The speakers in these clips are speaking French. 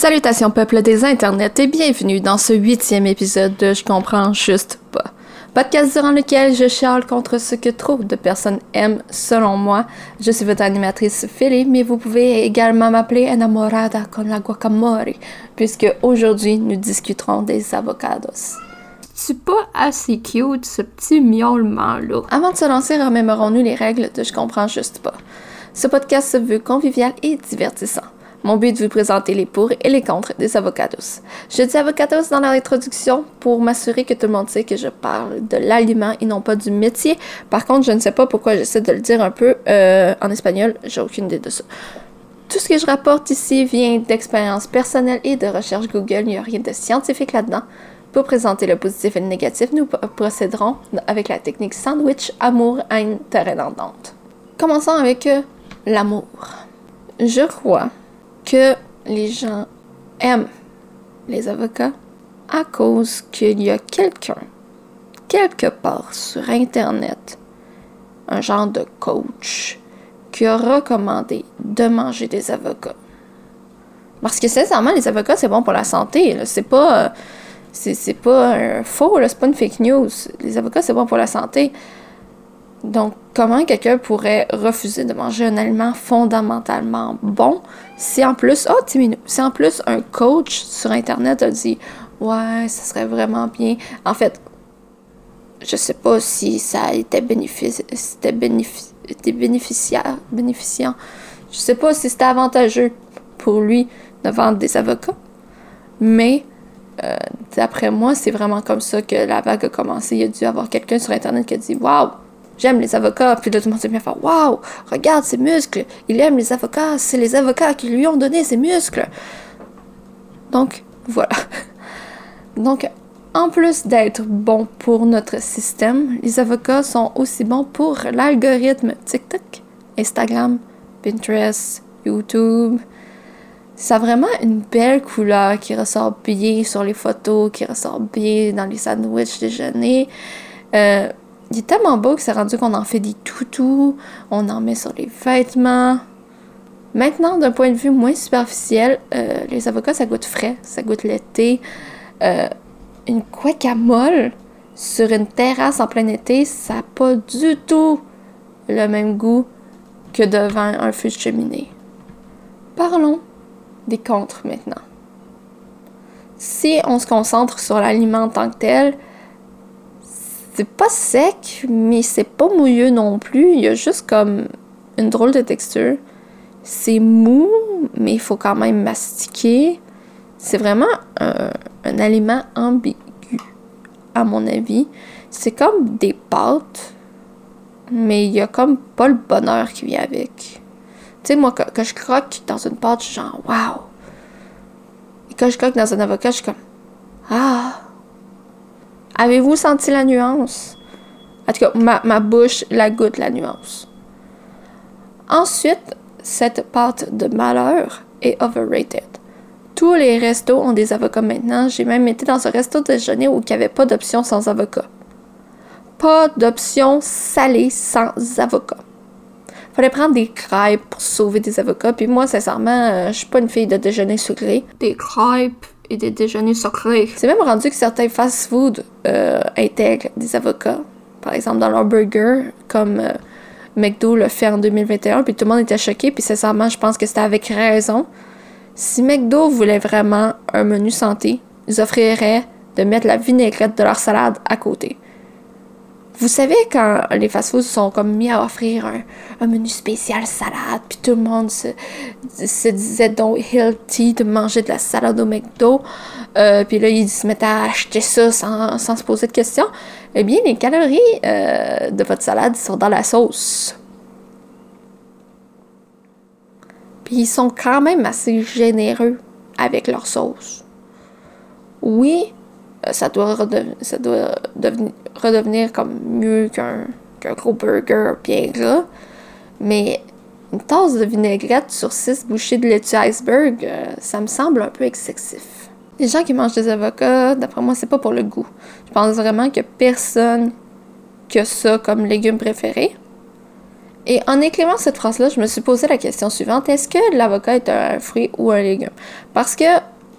Salutations peuple des internets et bienvenue dans ce huitième épisode de Je comprends juste pas. Podcast durant lequel je charle contre ce que trop de personnes aiment selon moi. Je suis votre animatrice Philly, mais vous pouvez également m'appeler enamorada con la guacamole, puisque aujourd'hui nous discuterons des avocados. C'est pas assez cute ce petit miaulement-là. Avant de se lancer, remémorons-nous les règles de Je comprends juste pas. Ce podcast se veut convivial et divertissant. Mon but est de vous présenter les pour et les contre des avocados. Je dis avocados dans l'introduction pour m'assurer que tout le monde sait que je parle de l'aliment et non pas du métier. Par contre, je ne sais pas pourquoi j'essaie de le dire un peu euh, en espagnol. J'ai aucune idée de ça. Tout ce que je rapporte ici vient d'expériences personnelles et de recherches Google. Il n'y a rien de scientifique là-dedans. Pour présenter le positif et le négatif, nous procéderons avec la technique sandwich amour-haine terrain d'entente. Commençons avec euh, l'amour. Je crois que les gens aiment les avocats à cause qu'il y a quelqu'un, quelque part sur Internet, un genre de coach, qui a recommandé de manger des avocats. Parce que sincèrement, les avocats, c'est bon pour la santé. C'est pas. Euh, c'est pas un faux, c'est pas une fake news. Les avocats, c'est bon pour la santé. Donc, comment quelqu'un pourrait refuser de manger un aliment fondamentalement bon si en plus, oh, si en plus un coach sur Internet a dit, ouais, ça serait vraiment bien. En fait, je sais pas si ça était, c'était bénéficiaire, bénéficiant. Je sais pas si c'était avantageux pour lui de vendre des avocats, mais euh, d'après moi, c'est vraiment comme ça que la vague a commencé. Il y a dû avoir quelqu'un sur Internet qui a dit Waouh, j'aime les avocats. Puis là, tout le monde s'est bien faire Waouh, regarde ses muscles. Il aime les avocats. C'est les avocats qui lui ont donné ses muscles. Donc, voilà. Donc, en plus d'être bons pour notre système, les avocats sont aussi bons pour l'algorithme TikTok, Instagram, Pinterest, YouTube. Ça a vraiment une belle couleur qui ressort bien sur les photos, qui ressort bien dans les sandwichs déjeuner. Euh, il est tellement beau que c'est rendu qu'on en fait des toutous, on en met sur les vêtements. Maintenant, d'un point de vue moins superficiel, euh, les avocats, ça goûte frais, ça goûte l'été. Euh, une guacamole sur une terrasse en plein été, ça n'a pas du tout le même goût que devant un feu de cheminée. Parlons des contres maintenant. Si on se concentre sur l'aliment en tant que tel, c'est pas sec, mais c'est pas mouilleux non plus. Il y a juste comme une drôle de texture. C'est mou, mais il faut quand même mastiquer. C'est vraiment un, aliment ambigu, à mon avis. C'est comme des pâtes, mais il y a comme pas le bonheur qui vient avec. Tu sais, moi, quand, je croque dans une pâte, je suis genre, waouh! Et quand je croque dans un avocat, je suis comme, ah! Avez-vous senti la nuance? En tout cas, ma, bouche la goûte la nuance. Ensuite, cette pâte de malheur est overrated. Tous les restos ont des avocats maintenant. J'ai même été dans un resto déjeuner où il n'y avait pas d'option sans avocat. Pas d'option salée sans avocat. Fallait prendre des crêpes pour sauver des avocats. Puis moi, sincèrement, euh, je suis pas une fille de déjeuner sucré. Des crêpes et des déjeuners sucrés. C'est même rendu que certains fast-food euh, intègrent des avocats. Par exemple, dans leur burger, comme euh, McDo le fait en 2021, puis tout le monde était choqué, puis sincèrement, je pense que c'était avec raison. Si McDo voulait vraiment un menu santé, ils offriraient de mettre la vinaigrette de leur salade à côté. Vous savez, quand les fast-foods sont comme mis à offrir un, menu spécial salade, puis tout le monde se, disait donc healthy de manger de la salade au McDo, euh, puis là, ils se mettaient à acheter ça sans, se poser de questions, eh bien, les calories euh, de votre salade sont dans la sauce. Puis ils sont quand même assez généreux avec leur sauce. Oui, ça doit, ça doit redevenir comme mieux qu'un gros burger bien gras. Mais une tasse de vinaigrette sur six bouchées de laitue iceberg, euh, ça me semble un peu excessif. Les gens qui mangent des avocats, d'après moi, c'est pas pour le goût. Je pense vraiment que personne que ça comme légume préféré. Et en écrivant cette phrase-là, je me suis posé la question suivante est-ce que l'avocat est un fruit ou un légume? Parce que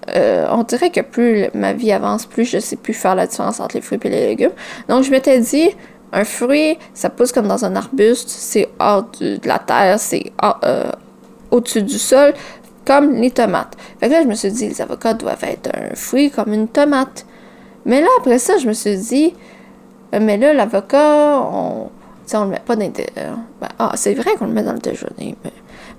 euh, on dirait que plus ma vie avance, plus je sais plus faire la différence entre les fruits et les légumes. Donc je m'étais dit un fruit, ça pousse comme dans un arbuste, c'est hors de, la terre, c'est euh, au-dessus du sol, comme les tomates. Fait que là, je me suis dit, les avocats doivent être un fruit comme une tomate. Mais là, après ça, je me suis dit, euh, mais là, l'avocat, on, on le met pas dans le ben, ah, c'est vrai qu'on le met dans le déjeuner, mais,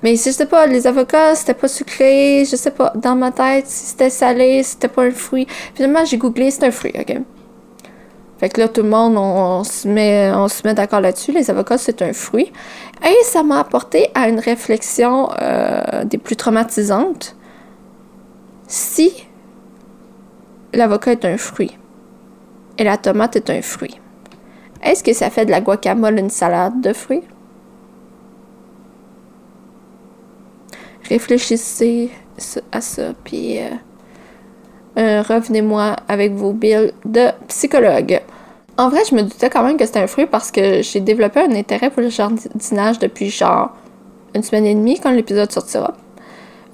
mais je sais pas, les avocats, c'était pas sucré, je sais pas, dans ma tête, si c'était salé, c'était pas un fruit. Finalement, j'ai googlé, c'est un fruit, ok? Fait que là, tout le monde, on, se met, met d'accord là-dessus. Les avocats, c'est un fruit. Et ça m'a apporté à une réflexion euh, des plus traumatisantes. Si l'avocat est un fruit et la tomate est un fruit, est-ce que ça fait de la guacamole une salade de fruits? Réfléchissez à ça, puis euh, euh, revenez-moi avec vos billes de psychologue. En vrai, je me doutais quand même que c'était un fruit parce que j'ai développé un intérêt pour le jardinage depuis genre une semaine et demie quand l'épisode sortira.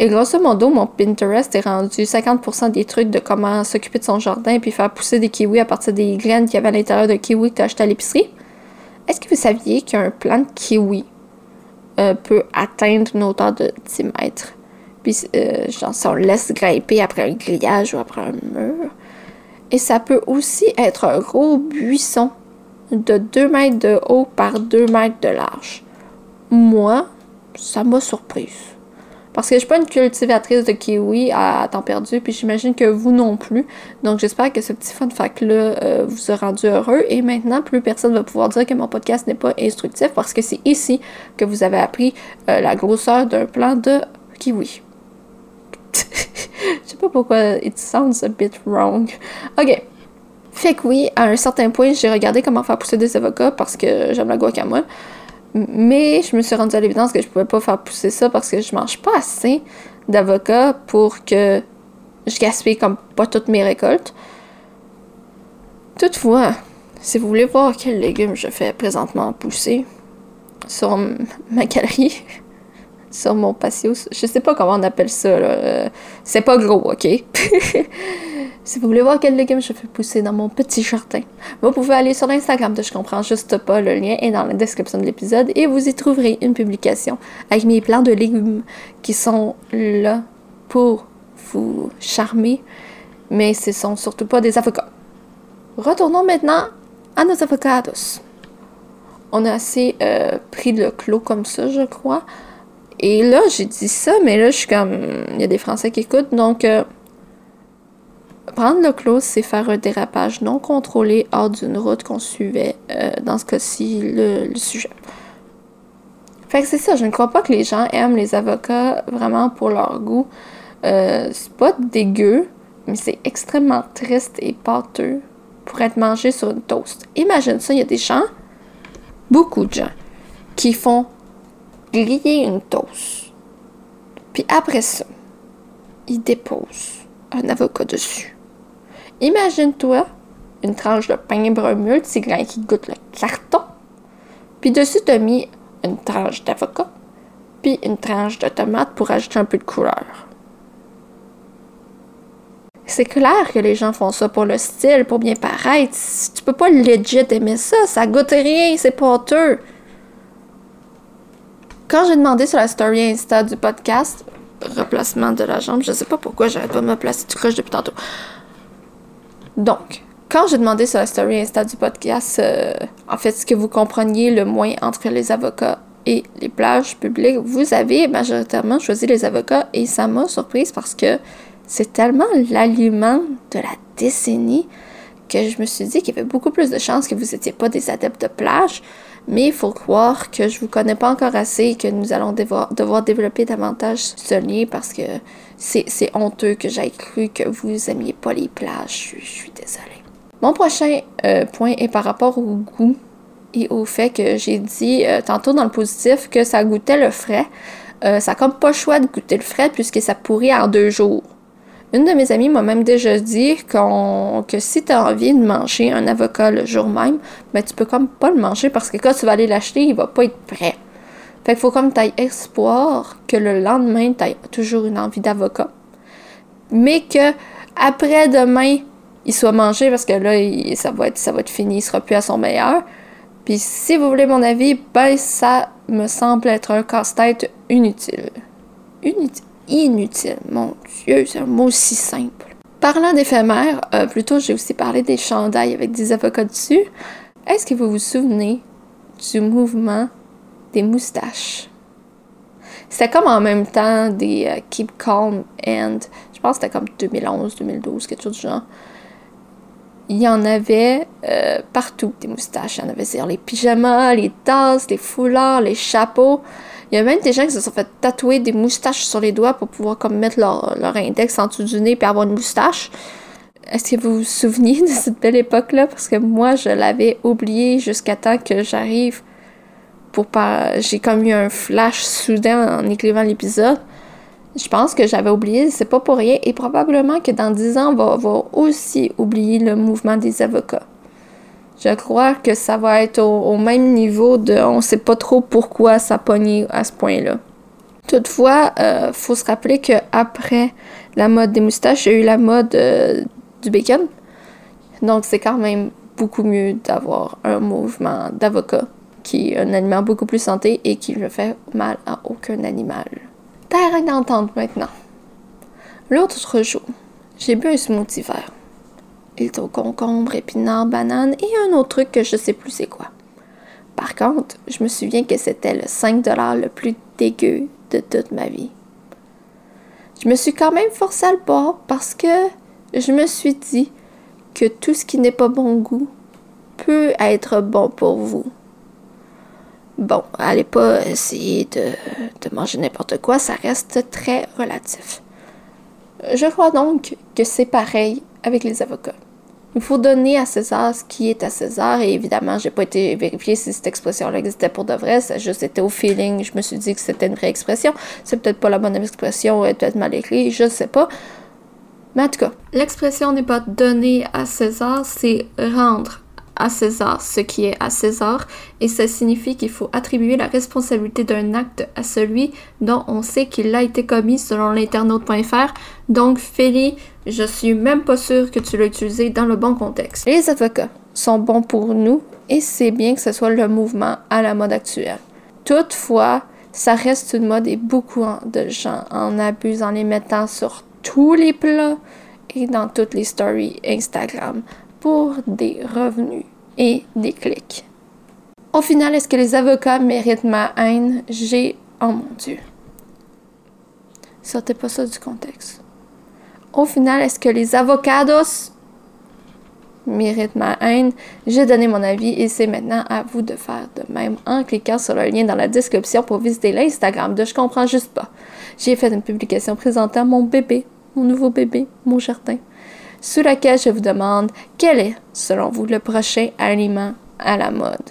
Et grosso modo, mon Pinterest est rendu 50% des trucs de comment s'occuper de son jardin et puis faire pousser des kiwis à partir des graines qu'il y avait à l'intérieur de kiwi que tu as acheté à l'épicerie. Est-ce que vous saviez qu'un plant de kiwi? Euh, peut atteindre une hauteur de 10 mètres? Puis, euh, genre, si on laisse grimper après un grillage ou après un mur. Et ça peut aussi être un gros buisson de 2 mètres de haut par 2 mètres de large. Moi, ça m'a surprise. Parce que je suis pas une cultivatrice de kiwi à temps perdu, puis j'imagine que vous non plus. Donc j'espère que ce petit fun fact-là euh, vous a rendu heureux. Et maintenant, plus personne va pouvoir dire que mon podcast n'est pas instructif parce que c'est ici que vous avez appris euh, la grosseur d'un plant de kiwi. Je sais pas pourquoi it sounds a bit wrong. Ok. Fait que oui, à un certain point, j'ai regardé comment faire pousser des avocats parce que j'aime la guacamole. Mais je me suis rendue à l'évidence que je pouvais pas faire pousser ça parce que je mange pas assez d'avocats pour que je gaspille comme pas toutes mes récoltes. Toutefois, si vous voulez voir quels légumes je fais présentement pousser sur ma galerie, sur mon patio. Je sais pas comment on appelle ça. Euh, c'est pas gros, ok? si vous voulez voir quel légumes je fais pousser dans mon petit jardin, vous pouvez aller sur l'Instagram de Je comprends juste pas. Le lien est dans la description de l'épisode et vous y trouverez une publication avec mes plants de légumes qui sont là pour vous charmer, mais ce sont surtout pas des avocats. Retournons maintenant à nos avocados. On a assez euh, pris le clos comme ça, je crois. Et là, j'ai dit ça, mais là, je suis comme. Il y a des Français qui écoutent, donc. Euh, prendre le close, c'est faire un dérapage non contrôlé hors d'une route qu'on suivait, euh, dans ce cas-ci, le, sujet. Fait que c'est ça, je ne crois pas que les gens aiment les avocats vraiment pour leur goût. Euh, c'est pas dégueu, mais c'est extrêmement triste et pâteux pour être mangé sur une toast. Imagine ça, il y a des gens, beaucoup de gens, qui font griller une toast. Puis après ça, il dépose un avocat dessus. Imagine-toi une tranche de pain brun multigrain qui goûte le carton. Puis dessus, tu as mis une tranche d'avocat, puis une tranche de tomate pour ajouter un peu de couleur. C'est clair que les gens font ça pour le style, pour bien paraître. Tu peux pas legit aimer ça, ça goûte rien, c'est pâteux. Quand j'ai demandé sur la story Insta du podcast, replacement de la jambe, je sais pas pourquoi j'arrête pas de me placer du croche depuis tantôt. Donc, quand j'ai demandé sur la story Insta du podcast, euh, en fait, ce que vous compreniez le moins entre les avocats et les plages publiques, vous avez majoritairement choisi les avocats et ça m'a surprise parce que c'est tellement l'aliment de la décennie que je me suis dit qu'il y avait beaucoup plus de chances que vous n'étiez pas des adeptes de plage. Mais il faut croire que je vous connais pas encore assez et que nous allons devoir, développer davantage ce lien parce que c'est honteux que j'aille cru que vous aimiez pas les plages. Je, suis désolée. Mon prochain euh, point est par rapport au goût et au fait que j'ai dit euh, tantôt dans le positif que ça goûtait le frais. Euh, ça n'a comme pas le choix de goûter le frais puisque ça pourrit en deux jours. Une de mes amies m'a même déjà dit que si tu as envie de manger un avocat le jour même, ben tu peux comme pas le manger parce que quand tu vas aller l'acheter, il va pas être prêt. Fait qu'il faut comme tu espoir que le lendemain, tu toujours une envie d'avocat. Mais que après demain, il soit mangé parce que là, ça, va être, ça va être fini, il sera plus à son meilleur. Puis si vous voulez mon avis, ben ça me semble être un casse-tête inutile. Inutile. Inutile. Mon Dieu, c'est un mot si simple. Parlant d'éphémère, euh, plutôt j'ai aussi parlé des chandails avec des avocats dessus. Est-ce que vous vous souvenez du mouvement des moustaches? C'était comme en même temps des euh, Keep Calm and je pense que c'était comme 2011, 2012, quelque chose du genre. Il y en avait euh, partout des moustaches. Il y en avait sur les pyjamas, les tasses, les foulards, les chapeaux. Il y a même des gens qui se sont fait tatouer des moustaches sur les doigts pour pouvoir comme mettre leur, index en dessous du nez et avoir une moustache. Est-ce que vous vous souvenez de cette belle époque-là? Parce que moi, je l'avais oublié jusqu'à temps que j'arrive pour pas. J'ai comme eu un flash soudain en écrivant l'épisode. Je pense que j'avais oublié, c'est pas pour rien, et probablement que dans 10 ans, on va avoir aussi oublié le mouvement des avocats. Je crois que ça va être au, même niveau de on sait pas trop pourquoi ça pogne à ce point-là. Toutefois, euh, faut se rappeler qu'après la mode des moustaches, il a eu la mode euh, du bacon. Donc c'est quand même beaucoup mieux d'avoir un mouvement d'avocats qui est un animal beaucoup plus santé et qui ne fait mal à aucun animal. Terrain d'entente maintenant. L'autre jour, j'ai bu un smoothie vert. Il était au concombre, épinard, banane et un autre truc que je sais plus c'est quoi. Par contre, je me souviens que c'était le 5 le plus dégueu de toute ma vie. Je me suis quand même forcée à le boire parce que je me suis dit que tout ce qui n'est pas bon goût peut être bon pour vous. Bon, allez pas essayer de, de manger n'importe quoi, ça reste très relatif. Je crois donc que c'est pareil avec les avocats. Il faut donner à César ce qui est à César. Et évidemment, j'ai pas été vérifier si cette expression-là existait pour de vrai. Ça juste été au feeling. Je me suis dit que c'était une vraie expression. C'est peut-être pas la bonne expression, elle peut-être mal écrite, je sais pas. Mais en tout cas, l'expression n'est pas donner à César, c'est rendre à César ce qui est à César, et ça signifie qu'il faut attribuer la responsabilité d'un acte à celui dont on sait qu'il a été commis selon l'internaute.fr. Donc, Félix, je suis même pas sûre que tu l'as utilisé dans le bon contexte. Les avocats sont bons pour nous, et c'est bien que ce soit le mouvement à la mode actuelle. Toutefois, ça reste une mode et beaucoup de gens en abusent en les mettant sur tous les plats et dans toutes les stories Instagram pour des revenus et des clics. Au final, est-ce que les avocats méritent ma haine? J'ai... Oh mon Dieu. Sortez pas ça du contexte. Au final, est-ce que les avocados méritent ma haine? J'ai donné mon avis et c'est maintenant à vous de faire de même en cliquant sur le lien dans la description pour visiter l'Instagram de Je comprends juste pas. J'ai fait une publication présentant mon bébé, mon nouveau bébé, mon jardin sous laquelle je vous demande quel est, selon vous, le prochain aliment à la mode.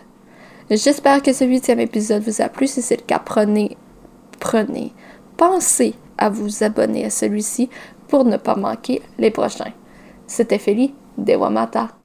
J'espère que ce huitième épisode vous a plu. Si c'est le cas, prenez, prenez, pensez à vous abonner à celui-ci pour ne pas manquer les prochains. C'était Feli Dewamata.